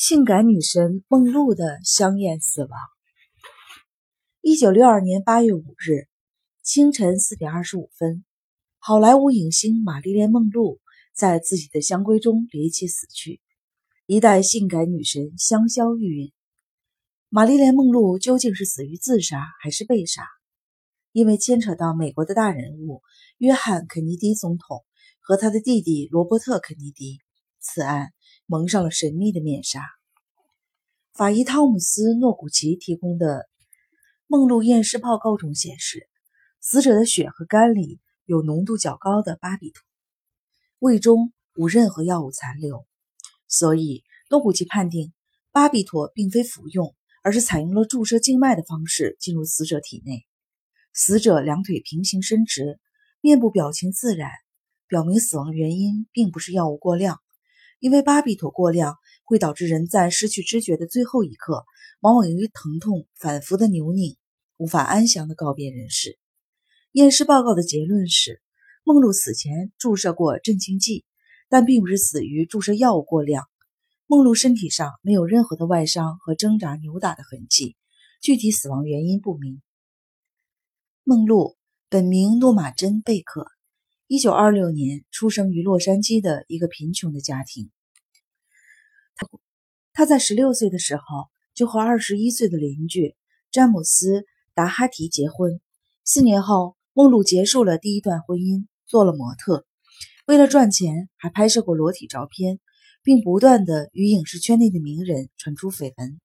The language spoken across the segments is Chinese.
性感女神梦露的香艳死亡。一九六二年八月五日清晨四点二十五分，好莱坞影星玛丽莲·梦露在自己的香闺中离奇死去，一代性感女神香消玉殒。玛丽莲·梦露究竟是死于自杀还是被杀？因为牵扯到美国的大人物约翰·肯尼迪总统和他的弟弟罗伯特·肯尼迪，此案。蒙上了神秘的面纱。法医汤姆斯·诺古奇提供的梦露验尸报告中显示，死者的血和肝里有浓度较高的巴比妥，胃中无任何药物残留，所以诺古奇判定巴比妥并非服用，而是采用了注射静脉的方式进入死者体内。死者两腿平行伸直，面部表情自然，表明死亡原因并不是药物过量。因为巴比妥过量会导致人在失去知觉的最后一刻，往往由于疼痛反复的扭拧，无法安详的告别人世。验尸报告的结论是，梦露死前注射过镇静剂，但并不是死于注射药物过量。梦露身体上没有任何的外伤和挣扎扭打的痕迹，具体死亡原因不明。梦露本名诺玛珍·贝克。一九二六年出生于洛杉矶的一个贫穷的家庭。他他在十六岁的时候就和二十一岁的邻居詹姆斯·达哈提结婚。四年后，梦露结束了第一段婚姻，做了模特。为了赚钱，还拍摄过裸体照片，并不断的与影视圈内的名人传出绯闻。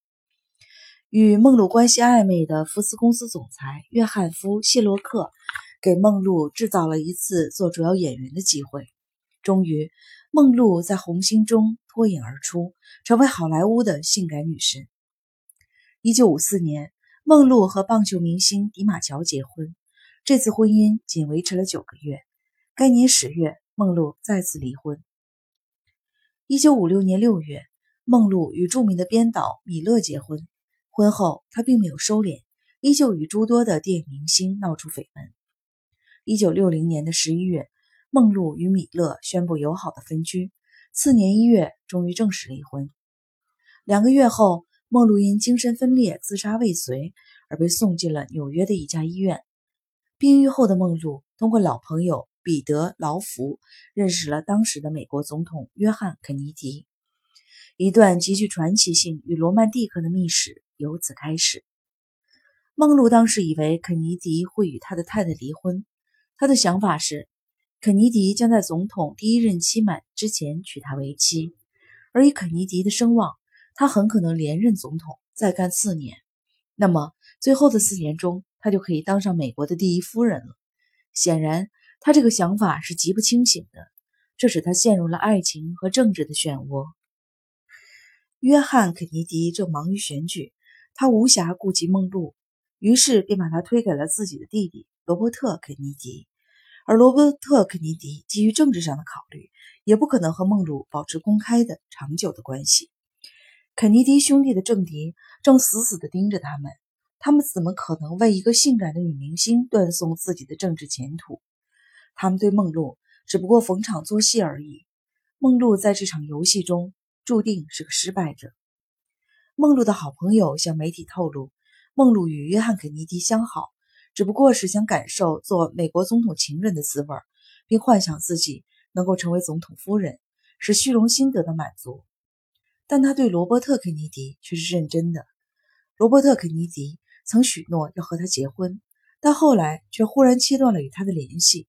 与梦露关系暧昧的福斯公司总裁约翰夫·谢洛克。给梦露制造了一次做主要演员的机会，终于，梦露在红星中脱颖而出，成为好莱坞的性感女神。一九五四年，梦露和棒球明星迪马乔结婚，这次婚姻仅维持了九个月。该年十月，梦露再次离婚。一九五六年六月，梦露与著名的编导米勒结婚，婚后她并没有收敛，依旧与诸多的电影明星闹出绯闻。一九六零年的十一月，梦露与米勒宣布友好的分居。次年一月，终于正式离婚。两个月后，梦露因精神分裂自杀未遂而被送进了纽约的一家医院。病愈后的梦露通过老朋友彼得·劳福认识了当时的美国总统约翰·肯尼迪，一段极具传奇性与罗曼蒂克的秘史由此开始。梦露当时以为肯尼迪会与他的太太离婚。他的想法是，肯尼迪将在总统第一任期满之前娶她为妻，而以肯尼迪的声望，他很可能连任总统，再干四年。那么，最后的四年中，他就可以当上美国的第一夫人了。显然，他这个想法是极不清醒的，这使他陷入了爱情和政治的漩涡。约翰·肯尼迪正忙于选举，他无暇顾及梦露，于是便把他推给了自己的弟弟。罗伯特·肯尼迪，而罗伯特·肯尼迪基于政治上的考虑，也不可能和梦露保持公开的长久的关系。肯尼迪兄弟的政敌正死死地盯着他们，他们怎么可能为一个性感的女明星断送自己的政治前途？他们对梦露只不过逢场作戏而已。梦露在这场游戏中注定是个失败者。梦露的好朋友向媒体透露，梦露与约翰·肯尼迪相好。只不过是想感受做美国总统情人的滋味，并幻想自己能够成为总统夫人，使虚荣心得到满足。但他对罗伯特·肯尼迪却是认真的。罗伯特·肯尼迪曾许诺要和他结婚，但后来却忽然切断了与他的联系。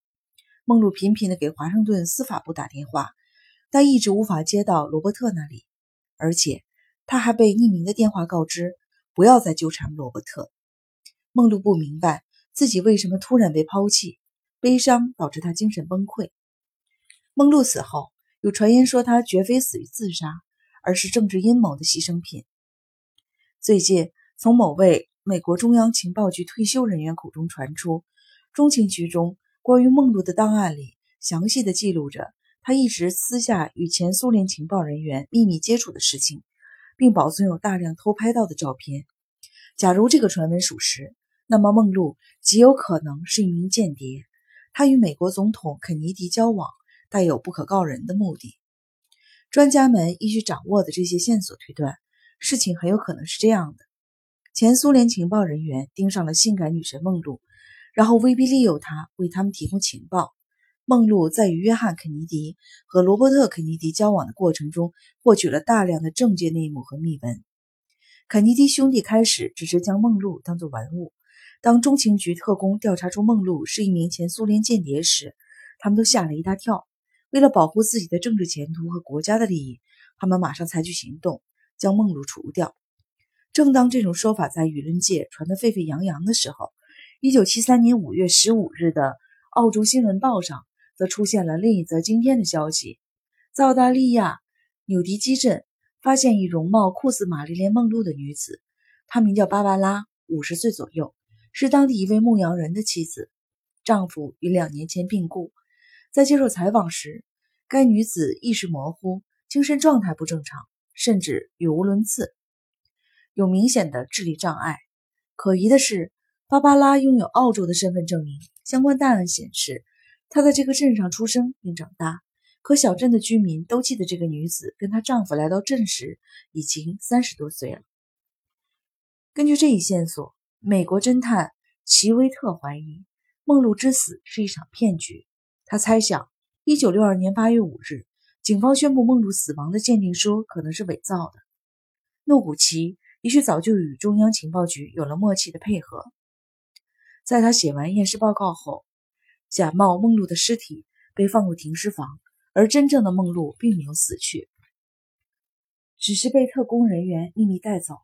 梦露频频地给华盛顿司法部打电话，但一直无法接到罗伯特那里，而且他还被匿名的电话告知不要再纠缠罗伯特。梦露不明白。自己为什么突然被抛弃？悲伤导致他精神崩溃。梦露死后，有传言说他绝非死于自杀，而是政治阴谋的牺牲品。最近，从某位美国中央情报局退休人员口中传出，中情局中关于梦露的档案里详细的记录着他一直私下与前苏联情报人员秘密接触的事情，并保存有大量偷拍到的照片。假如这个传闻属实，那么，梦露极有可能是一名间谍，她与美国总统肯尼迪交往，带有不可告人的目的。专家们依据掌握的这些线索推断，事情很有可能是这样的：前苏联情报人员盯上了性感女神梦露，然后威逼利诱她为他们提供情报。梦露在与约翰·肯尼迪和罗伯特·肯尼迪交往的过程中，获取了大量的政界内幕和秘闻。肯尼迪兄弟开始只是将梦露当作玩物。当中情局特工调查出梦露是一名前苏联间谍时，他们都吓了一大跳。为了保护自己的政治前途和国家的利益，他们马上采取行动，将梦露除掉。正当这种说法在舆论界传得沸沸扬扬的时候，1973年5月15日的《澳洲新闻报》上则出现了另一则惊天的消息：在澳大利亚纽迪基镇发现一容貌酷似玛丽莲·梦露的女子，她名叫芭芭拉，五十岁左右。是当地一位牧羊人的妻子，丈夫于两年前病故。在接受采访时，该女子意识模糊，精神状态不正常，甚至语无伦次，有明显的智力障碍。可疑的是，芭芭拉拥有澳洲的身份证明。相关档案显示，她在这个镇上出生并长大。可小镇的居民都记得，这个女子跟她丈夫来到镇时已经三十多岁了。根据这一线索。美国侦探齐威特怀疑梦露之死是一场骗局。他猜想，1962年8月5日，警方宣布梦露死亡的鉴定书可能是伪造的。诺古奇也许早就与中央情报局有了默契的配合。在他写完验尸报告后，假冒梦露的尸体被放入停尸房，而真正的梦露并没有死去，只是被特工人员秘密带走了。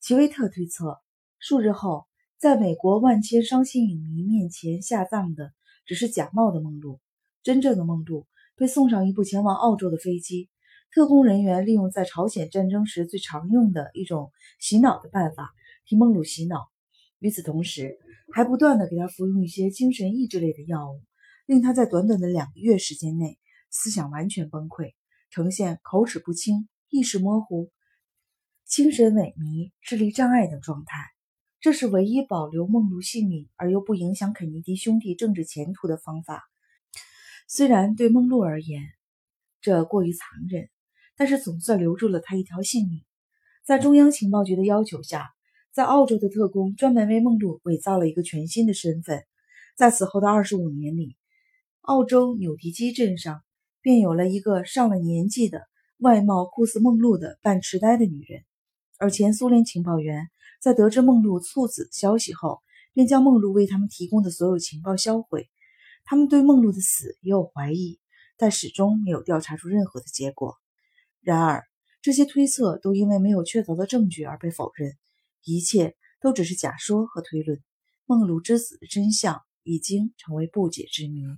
齐威特推测。数日后，在美国万千伤心影迷面前下葬的只是假冒的梦露，真正的梦露被送上一部前往澳洲的飞机。特工人员利用在朝鲜战争时最常用的一种洗脑的办法替梦露洗脑，与此同时，还不断的给他服用一些精神抑制类的药物，令他在短短的两个月时间内思想完全崩溃，呈现口齿不清、意识模糊、精神萎靡、智力障碍等状态。这是唯一保留梦露性命而又不影响肯尼迪兄弟政治前途的方法。虽然对梦露而言，这过于残忍，但是总算留住了他一条性命。在中央情报局的要求下，在澳洲的特工专门为梦露伪造了一个全新的身份。在此后的二十五年里，澳洲纽迪基镇上便有了一个上了年纪的、外貌酷似梦露的半痴呆的女人，而前苏联情报员。在得知梦露猝死的消息后，便将梦露为他们提供的所有情报销毁。他们对梦露的死也有怀疑，但始终没有调查出任何的结果。然而，这些推测都因为没有确凿的证据而被否认，一切都只是假说和推论。梦露之死的真相已经成为不解之谜。